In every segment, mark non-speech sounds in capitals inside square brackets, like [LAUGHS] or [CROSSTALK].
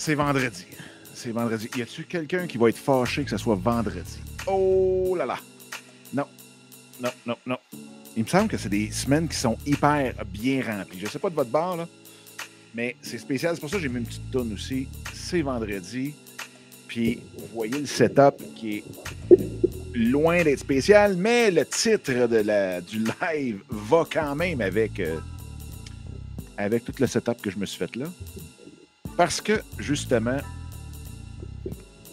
C'est vendredi. C'est vendredi. Y a-tu quelqu'un qui va être fâché que ce soit vendredi? Oh là là! Non. Non, non, non. Il me semble que c'est des semaines qui sont hyper bien remplies. Je sais pas de votre bord, là, mais c'est spécial. C'est pour ça que j'ai mis une petite tonne aussi. C'est vendredi. Puis, vous voyez le setup qui est loin d'être spécial, mais le titre de la, du live va quand même avec, euh, avec tout le setup que je me suis fait là. Parce que, justement,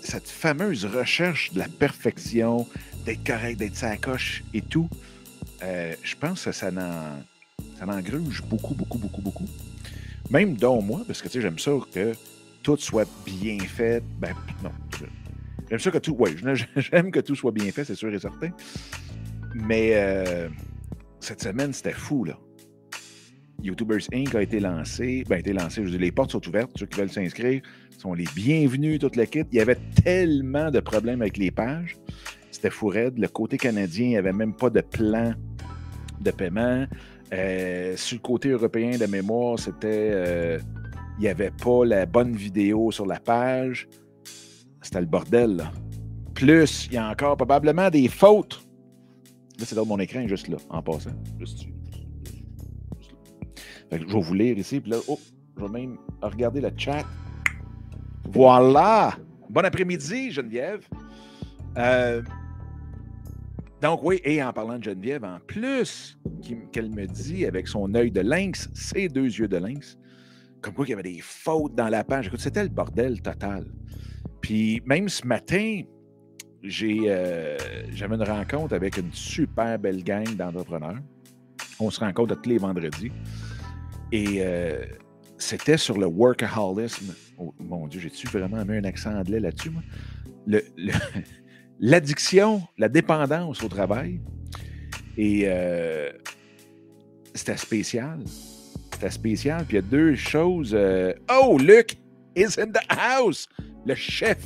cette fameuse recherche de la perfection, d'être correct, d'être sa coche et tout, euh, je pense que ça en, ça beaucoup, beaucoup, beaucoup, beaucoup. Même dans moi, parce que tu sais, j'aime ça que tout soit bien fait. Ben, non. J'aime ça que tout. Oui, [LAUGHS] j'aime que tout soit bien fait, c'est sûr et certain. Mais euh, cette semaine, c'était fou, là. YouTubers Inc. a été lancé. Ben, a été lancé. Je dis, les portes sont ouvertes. Ceux qui veulent s'inscrire sont les bienvenus, toute l'équipe. Il y avait tellement de problèmes avec les pages. C'était fou raide. Le côté canadien, il n'y avait même pas de plan de paiement. Euh, sur le côté européen de mémoire, c'était. Euh, il n'y avait pas la bonne vidéo sur la page. C'était le bordel, là. Plus, il y a encore probablement des fautes. Là, c'est dans mon écran, juste là, en passant. Je vais vous lire ici, puis là, oh, je vais même regarder le chat. Voilà! Bon après-midi, Geneviève. Euh, donc, oui, et en parlant de Geneviève, en plus, qu'elle me dit avec son œil de lynx, ses deux yeux de lynx, comme quoi il y avait des fautes dans la page. Écoute, c'était le bordel total. Puis même ce matin, j'ai, euh, j'avais une rencontre avec une super belle gang d'entrepreneurs. On se rencontre tous les vendredis. Et euh, c'était sur le workaholisme. Oh, mon Dieu, j'ai-tu vraiment mis un accent anglais là-dessus, moi? [LAUGHS] l'addiction, la dépendance au travail. Et euh, c'était spécial. C'était spécial. Puis il y a deux choses. Euh, oh, Luc is in the house! Le chef.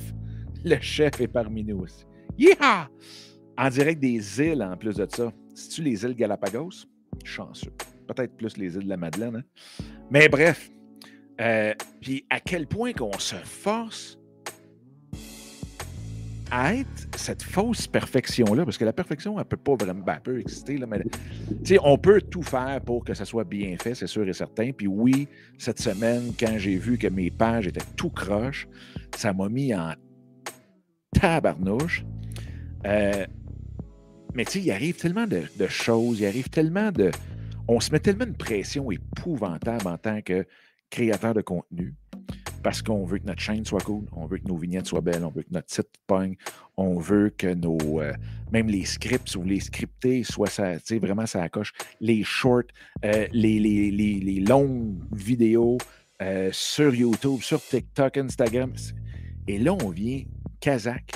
Le chef est parmi nous aussi. Yeah! En direct des îles, en plus de ça. C'est-tu les îles Galapagos? Chanceux. Peut-être plus les îles de la Madeleine. Hein? Mais bref. Euh, puis à quel point qu'on se force à être cette fausse perfection-là, parce que la perfection, elle peut pas vraiment, ben, exister, là, mais on peut tout faire pour que ça soit bien fait, c'est sûr et certain. Puis oui, cette semaine, quand j'ai vu que mes pages étaient tout croches, ça m'a mis en tabarnouche. Euh, mais tu sais, il arrive tellement de, choses, il arrive tellement de. On se met tellement de pression épouvantable en tant que créateur de contenu parce qu'on veut que notre chaîne soit cool, on veut que nos vignettes soient belles, on veut que notre site pogne, on veut que nos. Euh, même les scripts ou les scriptés soient ça, vraiment ça coche. Les shorts, euh, les, les, longues vidéos euh, sur YouTube, sur TikTok, Instagram. Et là, on vient kazakh.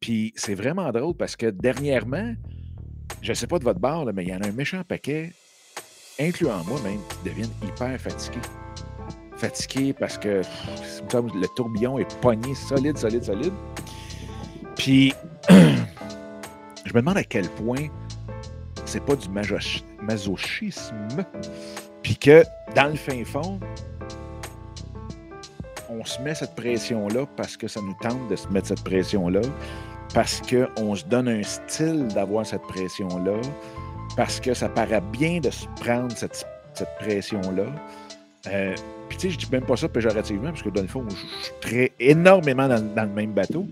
Puis c'est vraiment drôle parce que dernièrement, je ne sais pas de votre barre, mais il y en a un méchant paquet, incluant moi même, qui deviennent hyper fatigués fatigué parce que le tourbillon est pogné solide, solide, solide. Puis, [CLEARS THROAT] je me demande à quel point c'est pas du masochisme, puis que dans le fin fond, on se met cette pression-là parce que ça nous tente de se mettre cette pression-là, parce qu'on se donne un style d'avoir cette pression-là, parce que ça paraît bien de se prendre cette, cette pression-là. Euh, puis, tu sais, je dis même pas ça péjorativement, parce que dans le fond, je suis très énormément dans, le même bateau.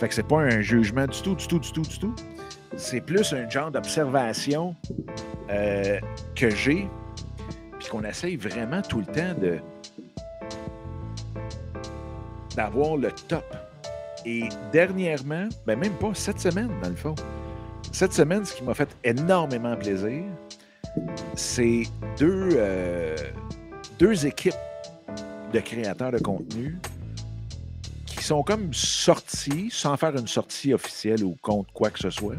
Fait que c'est pas un jugement du tout, du tout, du tout, du tout. C'est plus un genre d'observation euh, que j'ai, puis qu'on essaye vraiment tout le temps de d'avoir le top. Et dernièrement, ben même pas cette semaine, dans le fond. Cette semaine, ce qui m'a fait énormément plaisir, c'est deux, euh, deux équipes de créateurs de contenu qui sont comme sortis, sans faire une sortie officielle ou contre quoi que ce soit,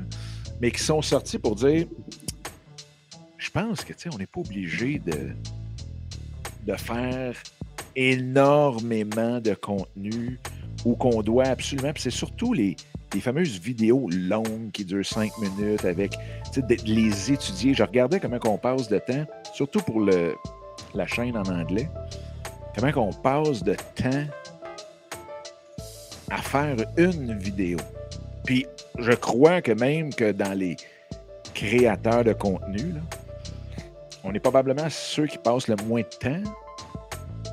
mais qui sont sortis pour dire je pense que, on n'est pas obligé de, de faire énormément de contenu ou qu'on doit absolument. C'est surtout les, les, fameuses vidéos longues qui durent cinq minutes avec de les étudier. Je regardais comment on passe de temps, surtout pour le, la chaîne en anglais comment qu'on passe de temps à faire une vidéo. Puis je crois que même que dans les créateurs de contenu, on est probablement ceux qui passent le moins de temps,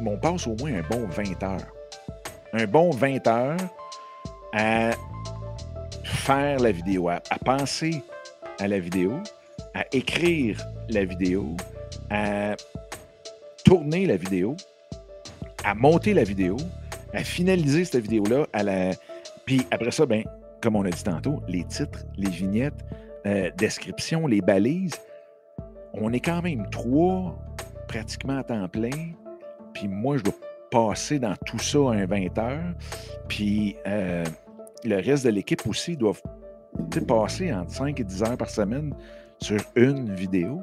mais on passe au moins un bon 20 heures. Un bon 20 heures à faire la vidéo, à, penser à la vidéo, à écrire la vidéo, à tourner la vidéo, à monter la vidéo, à finaliser cette vidéo-là, à la. Puis après ça, ben, comme on a dit tantôt, les titres, les vignettes, euh, descriptions, les balises. On est quand même trois pratiquement à temps plein. Puis moi, je dois passer dans tout ça un 20 heures. Puis euh, le reste de l'équipe aussi doivent passer entre 5 et 10 heures par semaine sur une vidéo.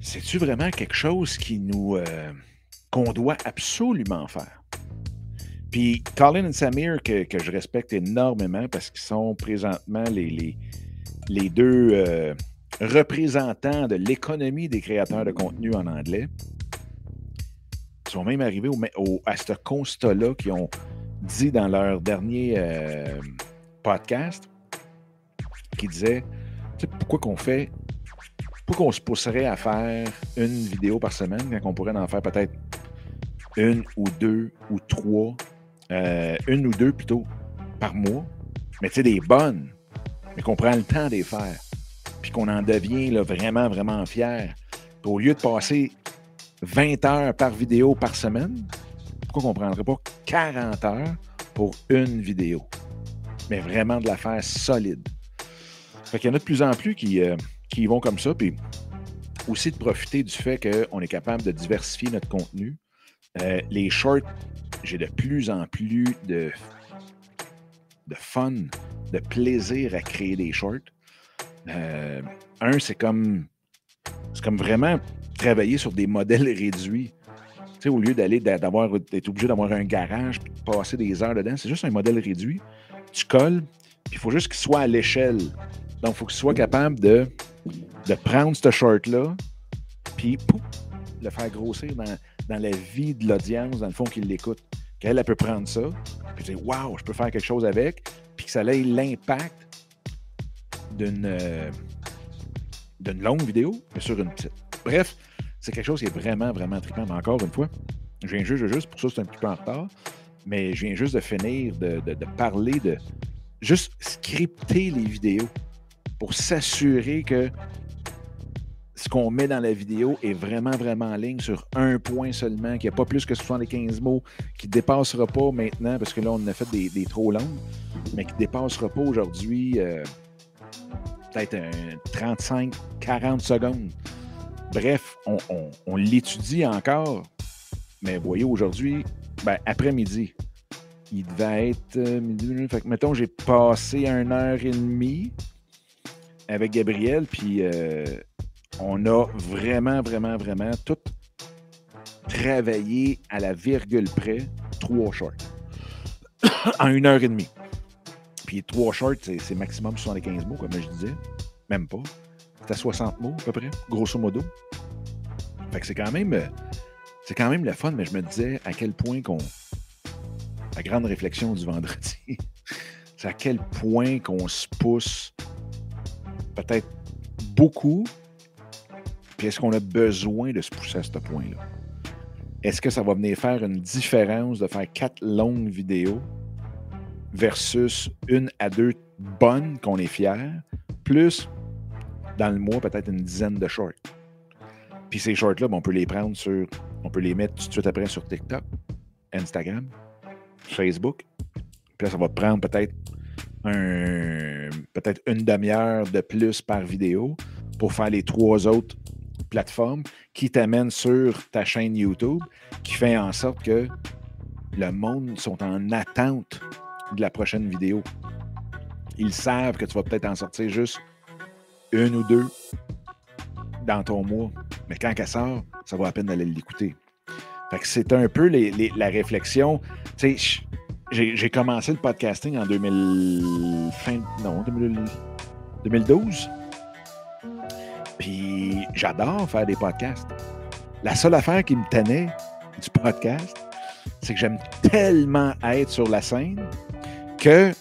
C'est-tu vraiment quelque chose qui nous euh, qu'on doit absolument faire? Puis Colin et Samir, que, je respecte énormément parce qu'ils sont présentement les, les, deux euh, représentants de l'économie des créateurs de contenu en anglais, sont même arrivés au, à ce constat-là qu'ils ont dit dans leur dernier euh, podcast, qui disait pourquoi qu'on fait, pourquoi qu'on se pousserait à faire une vidéo par semaine quand on pourrait en faire peut-être une ou deux ou trois euh, une ou deux plutôt par mois, mais tu sais, des bonnes, mais qu'on prend le temps de les faire, puis qu'on en devient là, vraiment, vraiment fier. au lieu de passer 20 heures par vidéo par semaine, pourquoi qu'on ne prendrait pas 40 heures pour une vidéo? Mais vraiment de la faire solide. Fait qu'il y en a de plus en plus qui, euh, qui vont comme ça, puis aussi de profiter du fait qu'on est capable de diversifier notre contenu. Euh, les shorts j'ai de plus en plus de, de fun, de plaisir à créer des shorts. Euh, un, c'est comme, c'est comme vraiment travailler sur des modèles [LAUGHS] réduits. Au lieu d'aller d'avoir d'être obligé d'avoir un garage et de passer des heures dedans, c'est juste un modèle réduit. Tu colles, puis il faut juste qu'il soit à l'échelle. Donc, il faut qu'il soit capable de, de prendre ce short-là, puis le faire grossir dans, dans la vie de l'audience, dans le fond, qui l'écoute. Qu'elle, elle peut prendre ça, puis dire Waouh, je peux faire quelque chose avec, puis que ça ait l'impact d'une euh, longue vidéo, sur une petite. Bref, c'est quelque chose qui est vraiment, vraiment trippant. Mais encore une fois, je viens juste, pour ça, c'est un petit peu en retard, mais je viens juste de finir de, parler de juste scripter les vidéos pour s'assurer que ce qu'on met dans la vidéo est vraiment, vraiment en ligne sur un point seulement, qu'il n'y a pas plus que 75 mots, qui ne dépassera pas maintenant, parce que là, on a fait des, trop longues, mais qui ne dépassera pas aujourd'hui euh, peut-être 35-40 secondes. Bref, on, l'étudie encore, mais voyez, aujourd'hui, ben, après-midi, il devait être euh, midi, mettons, j'ai passé une heure et demie avec Gabriel, puis euh, on a vraiment, vraiment, vraiment tout travaillé à la virgule près, trois shorts. [COUGHS] en une heure et demie. Puis trois shorts, c'est maximum 75 mots, comme je disais. Même pas. C'était 60 mots à peu près, grosso modo. C'est quand même. C'est quand le fun, mais je me disais à quel point qu'on. La grande réflexion du vendredi. [LAUGHS] c'est à quel point qu'on se pousse peut-être beaucoup puis est-ce qu'on a besoin de se pousser à ce point-là? Est-ce que ça va venir faire une différence de faire quatre longues vidéos versus une à deux bonnes qu'on est fier, plus dans le mois peut-être une dizaine de shorts? Puis ces shorts-là, ben, on peut les prendre sur, on peut les mettre tout de suite après sur TikTok, Instagram, Facebook. Puis là, ça va prendre peut-être un, peut-être une demi-heure de plus par vidéo pour faire les trois autres plateforme qui t'amène sur ta chaîne YouTube, qui fait en sorte que le monde sont en attente de la prochaine vidéo. Ils savent que tu vas peut-être en sortir juste une ou deux dans ton mois. Mais quand elle sort, ça vaut la peine d'aller l'écouter. Fait que c'est un peu la réflexion. Tu sais, j'ai commencé le podcasting en 2000, fin, non, 2012. Puis j'adore faire des podcasts. La seule affaire qui me tenait du podcast, c'est que j'aime tellement être sur la scène que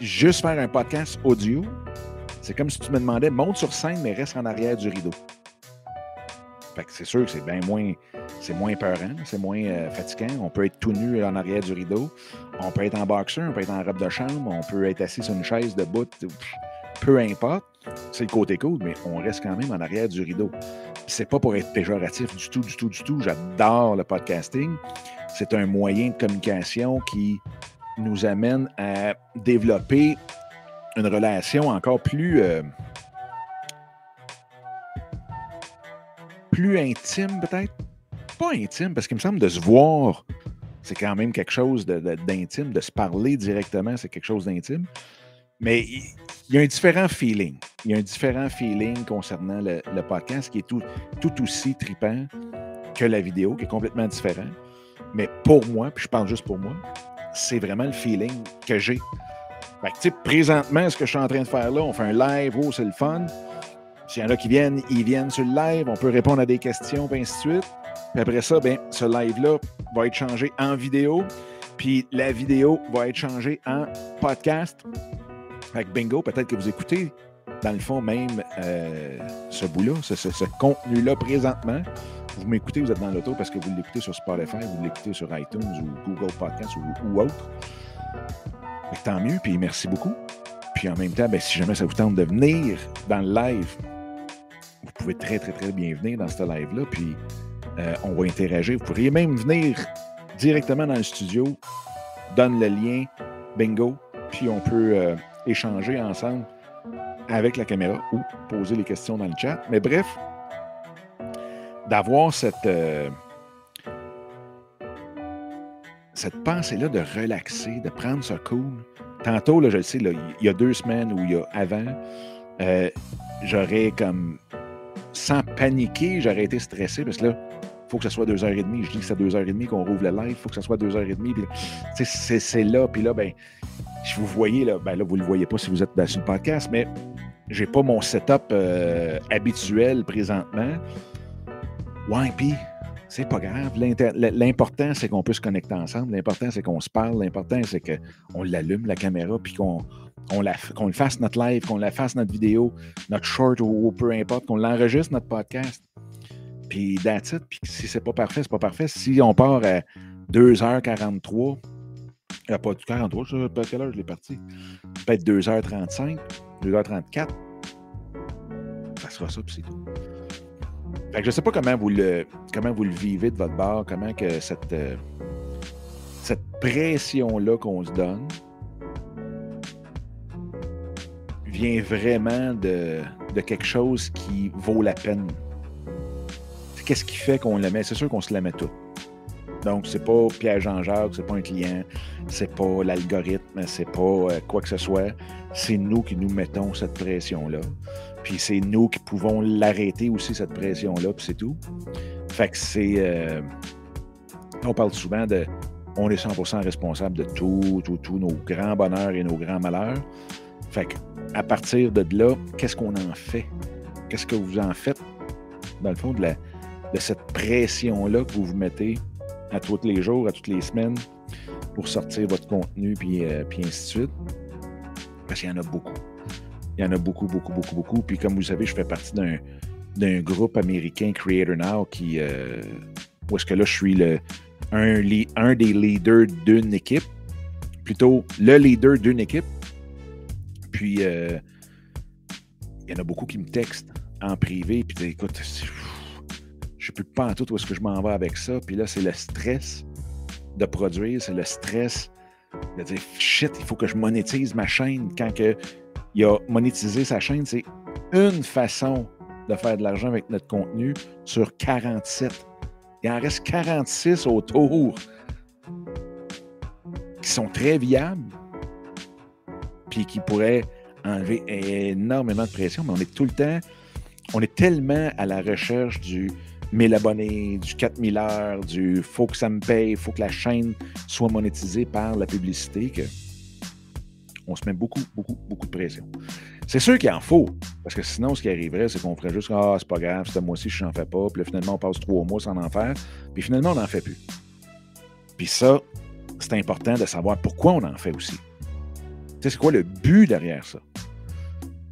juste faire un podcast audio, c'est comme si tu me demandais monte sur scène, mais reste en arrière du rideau. Fait que c'est sûr que c'est bien moins, c'est moins peurant, c'est moins euh, fatigant. On peut être tout nu en arrière du rideau. On peut être en boxeur, on peut être en robe de chambre, on peut être assis sur une chaise de bout, peu importe. C'est le côté cool, mais on reste quand même en arrière du rideau. C'est pas pour être péjoratif du tout, du tout, du tout. J'adore le podcasting. C'est un moyen de communication qui nous amène à développer une relation encore plus, euh, plus intime, peut-être? Pas intime, parce qu'il me semble de se voir, c'est quand même quelque chose d'intime, de, se parler directement, c'est quelque chose d'intime. Mais il y a un différent feeling. Il y a un différent feeling concernant le, podcast qui est tout, tout aussi tripant que la vidéo, qui est complètement différent. Mais pour moi, puis je parle juste pour moi, c'est vraiment le feeling que j'ai. Fait que, présentement, ce que je suis en train de faire là, on fait un live, oh, c'est le fun. S'il y en a qui viennent, ils viennent sur le live, on peut répondre à des questions, et ainsi de suite. Puis après ça, ben, ce live-là va être changé en vidéo. Puis la vidéo va être changée en podcast. Fait que bingo, peut-être que vous écoutez, dans le fond, même euh, ce bout-là, ce, contenu-là présentement. Vous m'écoutez, vous êtes dans l'auto parce que vous l'écoutez sur Spotify, vous l'écoutez sur iTunes ou Google Podcast ou, autre. tant mieux, puis merci beaucoup. Puis en même temps, ben, si jamais ça vous tente de venir dans le live, pouvez très, très, très bien venir dans ce live-là. Puis euh, on va interagir. Vous pourriez même venir directement dans le studio, donne le lien, bingo, puis on peut euh, échanger ensemble avec la caméra ou poser les questions dans le chat. Mais bref, d'avoir cette, euh, cette pensée-là de relaxer, de prendre ça cool. Tantôt, là, je le sais, il y a deux semaines ou il y a avant, j'aurais comme, sans paniquer, j'aurais été stressé parce que là, il faut que ce soit deux heures et demie. Je dis que c'est deux heures et demie qu'on rouvre le live, il faut que ce soit deux heures et demie. C'est là, puis là, ben, si vous voyez, là, ben là, vous ne le voyez pas si vous êtes sur le podcast, mais j'ai pas mon setup euh, habituel présentement. Ouais, c'est pas grave. L'important, c'est qu'on peut se connecter ensemble. L'important, c'est qu'on se parle. L'important, c'est qu'on l'allume, la caméra, puis qu'on on le fasse notre live, qu'on la fasse notre vidéo, notre short ou, peu importe, qu'on l'enregistre notre podcast. Puis that's it. Puis si c'est pas parfait, c'est pas parfait. Si on part à 2h43, il n'y a pas 43, je sais pas quelle heure je l'ai parti? Peut-être 2h35, 2h34. Ça sera ça, puis c'est tout je ne sais pas comment vous, le, comment vous le vivez de votre bord, comment que cette, euh, cette pression-là qu'on se donne vient vraiment de, quelque chose qui vaut la peine. Qu'est-ce qui fait qu'on le met? C'est sûr qu'on se la met tout. Donc, c'est pas Pierre Jean-Jacques, c'est pas un client, c'est pas l'algorithme, c'est pas euh, quoi que ce soit. C'est nous qui nous mettons cette pression-là. Puis c'est nous qui pouvons l'arrêter aussi, cette pression-là, puis c'est tout. Fait que c'est. Euh, on parle souvent de. On est 100% responsable de tout, tout, tout, nos grands bonheurs et nos grands malheurs. Fait que, à partir de là, qu'est-ce qu'on en fait? Qu'est-ce que vous en faites, dans le fond, de, cette pression-là que vous vous mettez à tous les jours, à toutes les semaines, pour sortir votre contenu, puis, euh, puis ainsi de suite? Parce qu'il y en a beaucoup. Il y en a beaucoup, beaucoup, beaucoup, beaucoup. Puis comme vous savez, je fais partie d'un, groupe américain Creator Now qui. Euh, où est-ce que là, je suis le, un, un des leaders d'une équipe. Plutôt le leader d'une équipe. Puis euh, il y en a beaucoup qui me textent en privé. Puis écoute, je ne sais pas en tout où est-ce que je m'en vais avec ça? Puis là, c'est le stress de produire, c'est le stress de dire shit, il faut que je monétise ma chaîne quand que il a monétisé sa chaîne. C'est une façon de faire de l'argent avec notre contenu sur 47. Il en reste 46 autour qui sont très viables, puis qui pourraient enlever énormément de pression, mais on est tout le temps, on est tellement à la recherche du 1000 abonnés, du 4000 heures, du faut que ça me paye, faut que la chaîne soit monétisée par la publicité que on se met beaucoup, beaucoup, beaucoup de pression. C'est sûr qu'il en faut, parce que sinon, ce qui arriverait, c'est qu'on ferait juste Ah, c'est pas grave, ce mois-ci, je n'en fais pas. Puis finalement, on passe trois mois sans en faire. Puis finalement, on n'en fait plus. Puis ça, c'est important de savoir pourquoi on en fait aussi. Tu sais, c'est quoi le but derrière ça?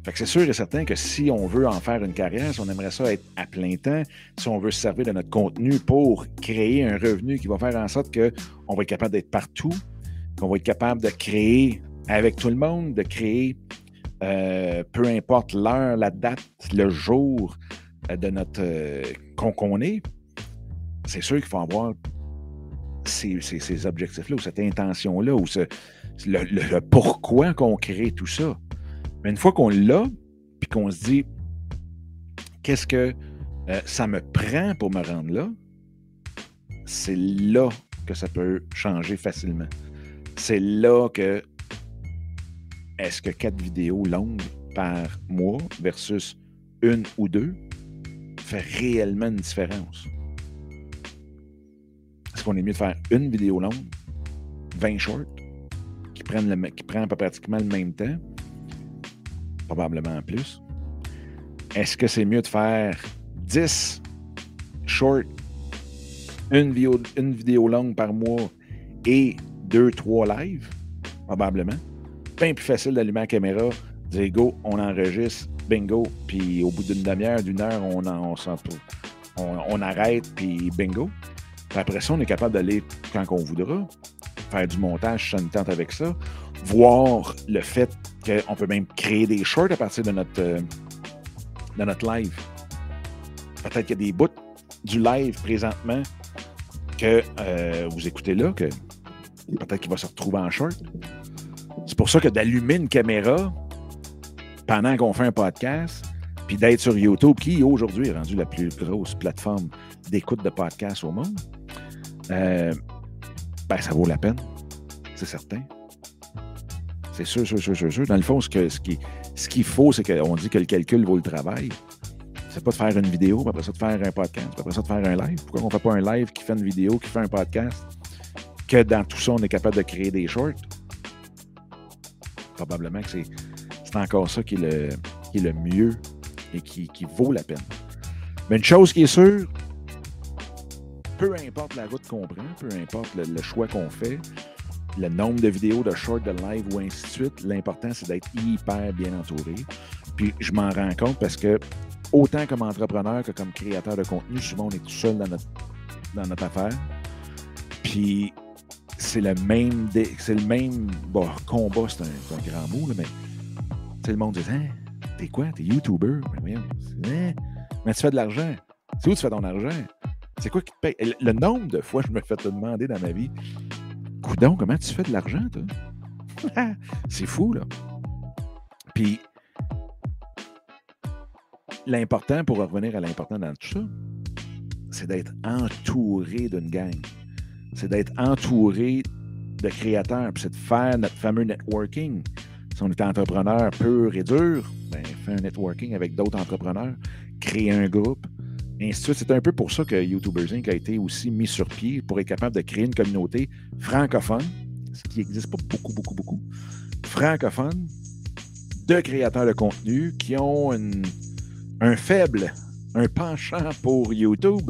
Fait que c'est sûr et certain que si on veut en faire une carrière, si on aimerait ça être à plein temps, si on veut se servir de notre contenu pour créer un revenu qui va faire en sorte qu'on va être capable d'être partout, qu'on va être capable de créer avec tout le monde, de créer euh, peu importe l'heure, la date, le jour euh, de notre euh, qu'on est, c'est sûr qu'il faut avoir ces, objectifs-là, ou cette intention-là, ou le pourquoi qu'on crée tout ça. Mais une fois qu'on l'a, puis qu'on se dit, qu'est-ce que ça me prend pour me rendre là, c'est là que ça peut changer facilement. C'est là que est-ce que quatre vidéos longues par mois versus une ou deux fait réellement une différence? Est-ce qu'on est mieux de faire une vidéo longue, 20 shorts, qui prennent, qui pratiquement le même temps, probablement plus. Est-ce que c'est mieux de faire 10 shorts, une vidéo, une vidéo longue par mois et 2-3 lives? Probablement. Bien plus facile d'allumer la caméra, dire go, on enregistre, bingo, puis au bout d'une demi-heure, d'une heure, on, on, on, on, arrête, puis bingo. Après ça, on est capable d'aller quand on voudra, faire du montage ça avec ça, voir le fait qu'on peut même créer des shorts à partir de notre, euh, de notre live. Peut-être qu'il y a des bouts du live présentement que euh, vous écoutez là, que peut-être qu'il va se retrouver en short. C'est pour ça que d'allumer une caméra pendant qu'on fait un podcast, puis d'être sur YouTube, qui aujourd'hui est rendu la plus grosse plateforme d'écoute de podcast au monde, euh, ben, ça vaut la peine, c'est certain. C'est sûr, sûr, sûr, sûr, sûr. Dans le fond, ce qu'il ce qui, ce faut, c'est qu'on dit que le calcul vaut le travail. C'est pas de faire une vidéo, puis après ça de faire un podcast, puis après ça de faire un live. Pourquoi on ne fait pas un live qui fait une vidéo, qui fait un podcast, que dans tout ça, on est capable de créer des shorts? Probablement que c'est encore ça qui est, le, qui le mieux et qui, qui vaut la peine. Mais une chose qui est sûre, peu importe la route qu'on prend, peu importe le choix qu'on fait, le nombre de vidéos, de shorts, de live ou ainsi de suite. L'important, c'est d'être hyper bien entouré. Puis je m'en rends compte parce que autant comme entrepreneur que comme créateur de contenu, souvent on est tout seul dans notre, dans notre affaire. Puis c'est le même c'est le même bon, combat, c'est un, grand mot, là, mais le monde dit hein, T'es quoi? T'es YouTuber? Mais, hein? mais tu fais de l'argent. C'est où tu fais ton argent? C'est quoi qui te paye? Le, le nombre de fois que je me fais te demander dans ma vie Coudon, comment tu fais de l'argent, toi? [LAUGHS] c'est fou, là. Puis, l'important, pour revenir à l'important dans tout ça, c'est d'être entouré d'une gang. C'est d'être entouré de créateurs, puis c'est de faire notre fameux networking. Si on est entrepreneur pur et dur, ben, faire un networking avec d'autres entrepreneurs, créer un groupe, c'est un peu pour ça que YouTubers Inc. a été aussi mis sur pied pour être capable de créer une communauté francophone, ce qui n'existe pas beaucoup, beaucoup, beaucoup, francophone, de créateurs de contenu qui ont un faible, un penchant pour YouTube,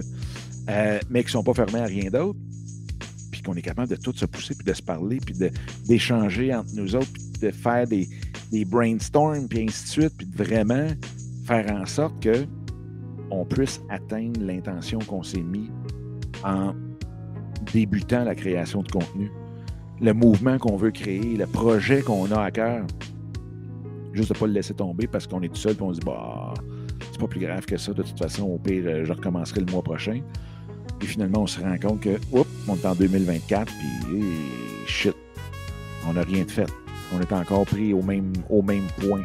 euh, mais qui ne sont pas fermés à rien d'autre, qu'on est capable de tout se pousser, puis de se parler, puis d'échanger entre nous autres, puis de faire des, des brainstorms, puis ainsi de suite, puis de vraiment faire en sorte que on puisse atteindre l'intention qu'on s'est mis en débutant la création de contenu. Le mouvement qu'on veut créer, le projet qu'on a à cœur. Juste de ne pas le laisser tomber parce qu'on est tout seul et on se dit bah c'est pas plus grave que ça, de toute façon, au pire, je recommencerai le mois prochain. Et finalement, on se rend compte que, oups, on est en 2024, puis shit, on n'a rien de fait. On est encore pris au même, au même point.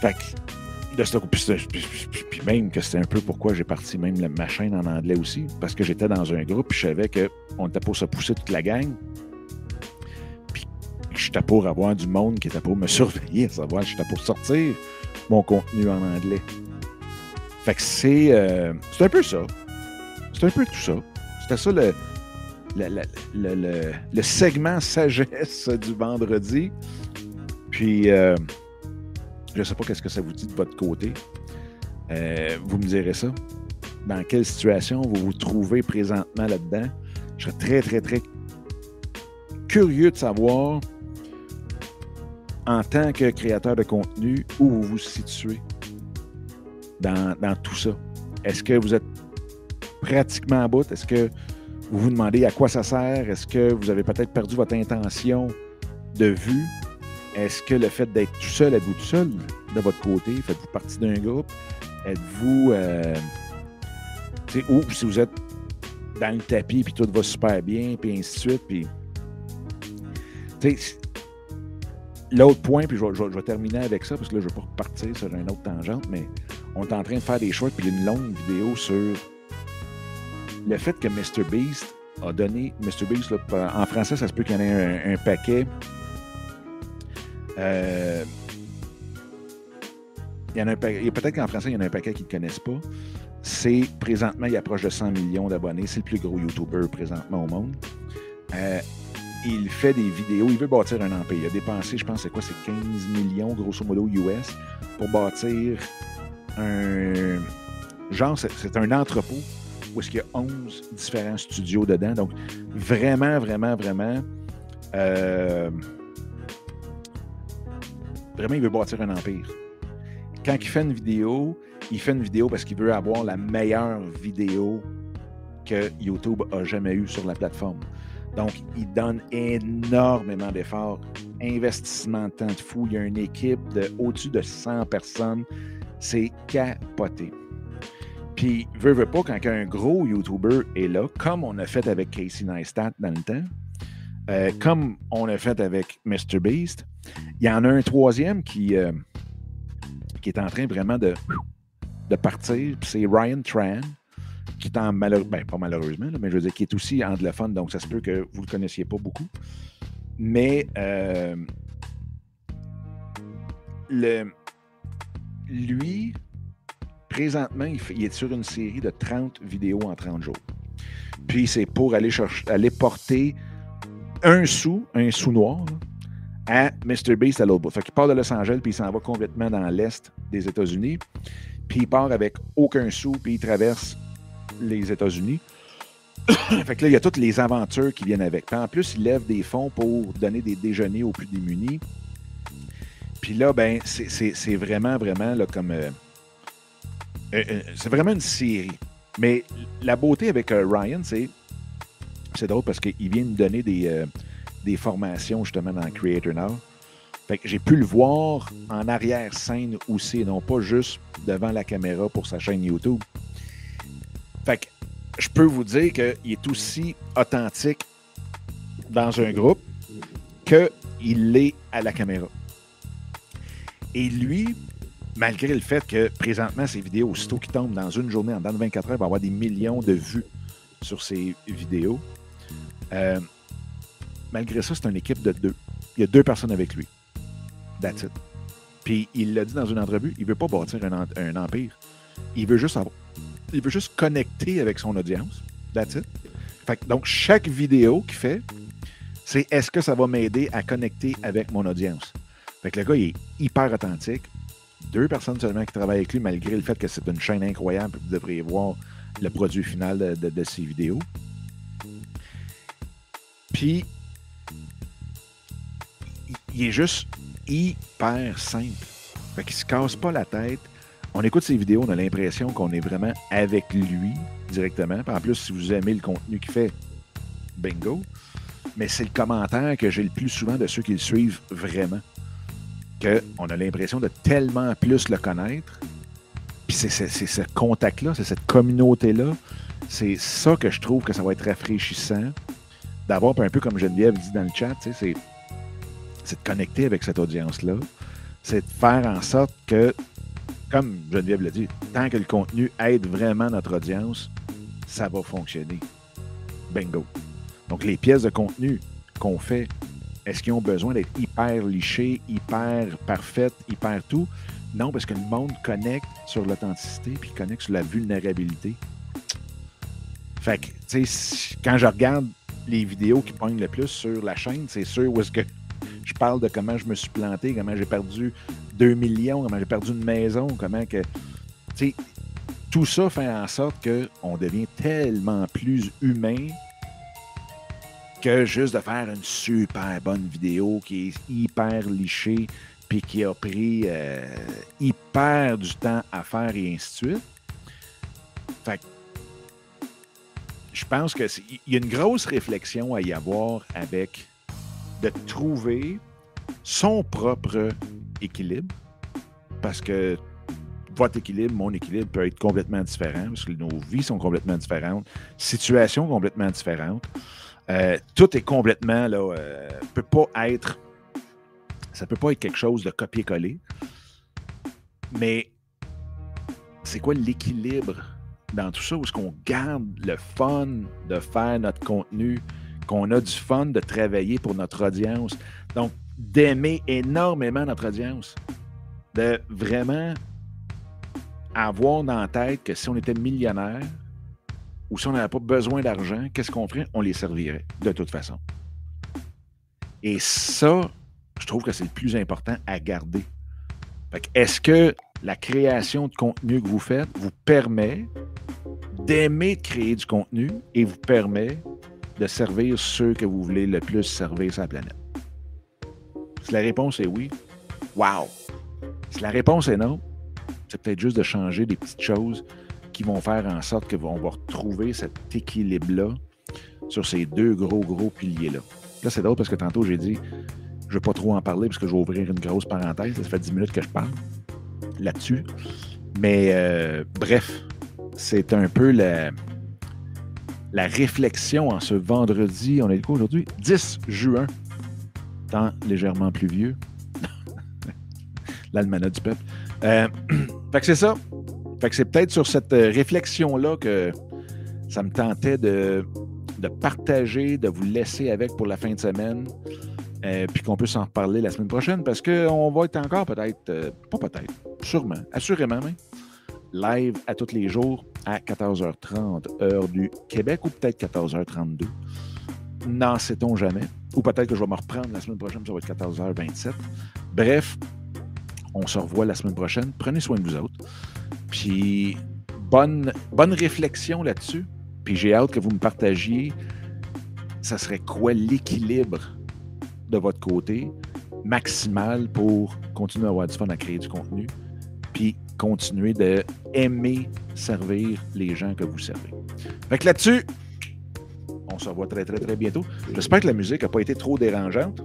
Fait que de ce puis, même que c'était un peu pourquoi j'ai parti même ma chaîne en anglais aussi, parce que j'étais dans un groupe, puis je savais qu'on était pour se pousser toute la gang. Puis j'étais pour avoir du monde qui était pour me [LAUGHS] surveiller, à savoir, j'étais pour sortir mon contenu en anglais. Fait que c'est euh, c'est un peu ça. C'est un peu tout ça. C'était ça le, le, le, le, segment sagesse du vendredi. Puis euh, je ne sais pas qu'est-ce que ça vous dit de votre côté. Euh, vous me direz ça. Dans quelle situation vous vous trouvez présentement là-dedans? Je serais très, très, très curieux de savoir, en tant que créateur de contenu, où vous vous situez dans, dans tout ça. Est-ce que vous êtes pratiquement à bout? Est-ce que vous vous demandez à quoi ça sert? Est-ce que vous avez peut-être perdu votre intention de vue? Est-ce que le fait d'être tout seul, êtes-vous tout seul de votre côté? Faites-vous partie d'un groupe? Êtes-vous. Euh, ou si vous êtes dans le tapis, puis tout va super bien, puis ainsi de suite, puis. L'autre point, puis je vais, terminer avec ça, parce que là, je ne vais pas repartir sur une autre tangente, mais on est en train de faire des shorts, puis une longue vidéo sur le fait que Mr. Beast a donné. Mr. Beast, en français, ça se peut qu'il y en ait un, paquet. Euh, il y en a, peut-être qu'en français, il y en a un paquet qui ne connaissent pas. C'est présentement, il approche de 100 millions d'abonnés. C'est le plus gros YouTuber présentement au monde. Euh, il fait des vidéos, il veut bâtir un empire. Il a dépensé, je pense, c'est quoi, c'est 15 millions, grosso modo, US, pour bâtir un. Genre, c'est un entrepôt où est-ce qu'il y a 11 différents studios dedans. Donc, vraiment, vraiment, vraiment. Euh, vraiment, il veut bâtir un empire. Quand il fait une vidéo, il fait une vidéo parce qu'il veut avoir la meilleure vidéo que YouTube a jamais eue sur la plateforme. Donc, il donne énormément d'efforts, investissement de temps de fou. Il y a une équipe de au-dessus de 100 personnes. C'est capoté. Puis, veut, veut pas, quand un gros YouTuber est là, comme on a fait avec Casey Neistat dans le temps, euh, comme on a fait avec MrBeast, il y en a un troisième qui, euh, qui est en train vraiment de, de partir, c'est Ryan Tran, qui est en malheureusement, ben, pas malheureusement, mais je veux dire, qui est aussi anglophone, donc ça se peut que vous ne le connaissiez pas beaucoup. Mais euh, le, lui, Présentement, il, est sur une série de 30 vidéos en 30 jours. Puis c'est pour aller, chercher, aller porter un sou, un sou noir, à Mr. Beast à l'autre bout. Fait qu'il part de Los Angeles, puis il s'en va complètement dans l'est des États-Unis. Puis il part avec aucun sou, puis il traverse les États-Unis. [COUGHS] fait que là, il y a toutes les aventures qui viennent avec. Puis en plus, il lève des fonds pour donner des déjeuners aux plus démunis. Puis là, ben, c'est vraiment, vraiment là, comme. Euh, c'est vraiment une série. Mais la beauté avec euh, Ryan, c'est. C'est drôle parce qu'il vient de donner des, des formations justement dans Creator Now. Fait que j'ai pu le voir en arrière-scène aussi, non pas juste devant la caméra pour sa chaîne YouTube. Fait que je peux vous dire qu'il est aussi authentique dans un groupe qu'il l'est à la caméra. Et lui, malgré le fait que présentement, ces vidéos, aussitôt qui tombent dans une journée, en dans 24 heures, il va avoir des millions de vues sur ces vidéos. Euh, malgré ça, c'est une équipe de deux. Il y a deux personnes avec lui. That's it. Puis il l'a dit dans une entrevue, il ne veut pas bâtir un, empire. Il veut juste il veut juste connecter avec son audience. That's it. donc, chaque vidéo qu'il fait, c'est est-ce que ça va m'aider à connecter avec mon audience? Fait que le gars, il est hyper authentique deux personnes seulement qui travaillent avec lui, malgré le fait que c'est une chaîne incroyable. Vous devriez voir le produit final de, ces vidéos. Puis, il est juste hyper simple. Fait qu'il se casse pas la tête. On écoute ses vidéos, on a l'impression qu'on est vraiment avec lui directement. en plus, si vous aimez le contenu qu'il fait, bingo. Mais c'est le commentaire que j'ai le plus souvent de ceux qui le suivent vraiment qu'on a l'impression de tellement plus le connaître. Puis c'est ce contact-là, c'est cette communauté-là. C'est ça que je trouve que ça va être rafraîchissant d'avoir, un peu comme Geneviève dit dans le chat, c'est de connecter avec cette audience-là. C'est de faire en sorte que, comme Geneviève l'a dit, tant que le contenu aide vraiment notre audience, ça va fonctionner. Bingo. Donc, les pièces de contenu qu'on fait est-ce qu'ils ont besoin d'être hyper lichés, hyper parfaites, hyper tout? Non, parce que le monde connecte sur l'authenticité puis connecte sur la vulnérabilité. Fait que, tu sais, quand je regarde les vidéos qui pognent le plus sur la chaîne, c'est sûr où est-ce que je parle de comment je me suis planté, comment j'ai perdu 2 millions, comment j'ai perdu une maison, comment que. Tu sais, tout ça fait en sorte qu'on devient tellement plus humain que juste de faire une super bonne vidéo qui est hyper lichée puis qui a pris euh, hyper du temps à faire et ainsi de suite. Fait je pense qu'il y a une grosse réflexion à y avoir avec de trouver son propre équilibre parce que votre équilibre, mon équilibre peut être complètement différent parce que nos vies sont complètement différentes, situations complètement différentes. Euh, tout est complètement là, euh, peut pas être, ça peut pas être quelque chose de copier-coller. Mais c'est quoi l'équilibre dans tout ça? Où est-ce qu'on garde le fun de faire notre contenu, qu'on a du fun de travailler pour notre audience? Donc, d'aimer énormément notre audience, de vraiment avoir dans la tête que si on était millionnaire ou si on n'avait pas besoin d'argent, qu'est-ce qu'on ferait? On les servirait de toute façon. Et ça, je trouve que c'est le plus important à garder. Est-ce que la création de contenu que vous faites vous permet d'aimer créer du contenu et vous permet de servir ceux que vous voulez le plus servir sur la planète? Si la réponse est oui, wow! Si la réponse est non, c'est peut-être juste de changer des petites choses qui vont faire en sorte qu'on va retrouver cet équilibre-là sur ces deux gros, gros piliers-là. Là, c'est drôle parce que tantôt, j'ai dit, je ne vais pas trop en parler parce que je vais ouvrir une grosse parenthèse. Ça fait 10 minutes que je parle là-dessus. Mais euh, bref, c'est un peu la, la réflexion en ce vendredi. On est quoi aujourd'hui? 10 juin. Temps légèrement pluvieux. [LAUGHS] L'almanach du peuple. Euh, [CLEARS THROAT] fait que c'est ça. Fait que c'est peut-être sur cette euh, réflexion-là que ça me tentait de, de, partager, de vous laisser avec pour la fin de semaine. Euh, puis qu'on puisse en reparler la semaine prochaine parce qu'on va être encore peut-être, pas peut-être, sûrement, assurément même, live à tous les jours à 14h30 heure du Québec ou peut-être 14h32. N'en sait-on jamais. Ou peut-être que je vais me reprendre la semaine prochaine, ça va être 14h27. Bref, on se revoit la semaine prochaine. Prenez soin de vous autres. Puis, bonne, réflexion là-dessus. Puis, j'ai hâte que vous me partagiez, ça serait quoi l'équilibre de votre côté maximal pour continuer à avoir du fun à créer du contenu, puis continuer d'aimer servir les gens que vous servez. Fait que là-dessus, on se revoit très, très, très bientôt. J'espère que la musique n'a pas été trop dérangeante,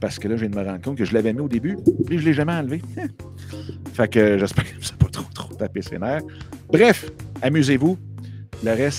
parce que là, je viens de me rendre compte que je l'avais mis au début, puis je ne l'ai jamais enlevé. [LAUGHS] fait que j'espère que ça n'a pas trop, trop tapé ses nerfs. Bref, amusez-vous. Le reste,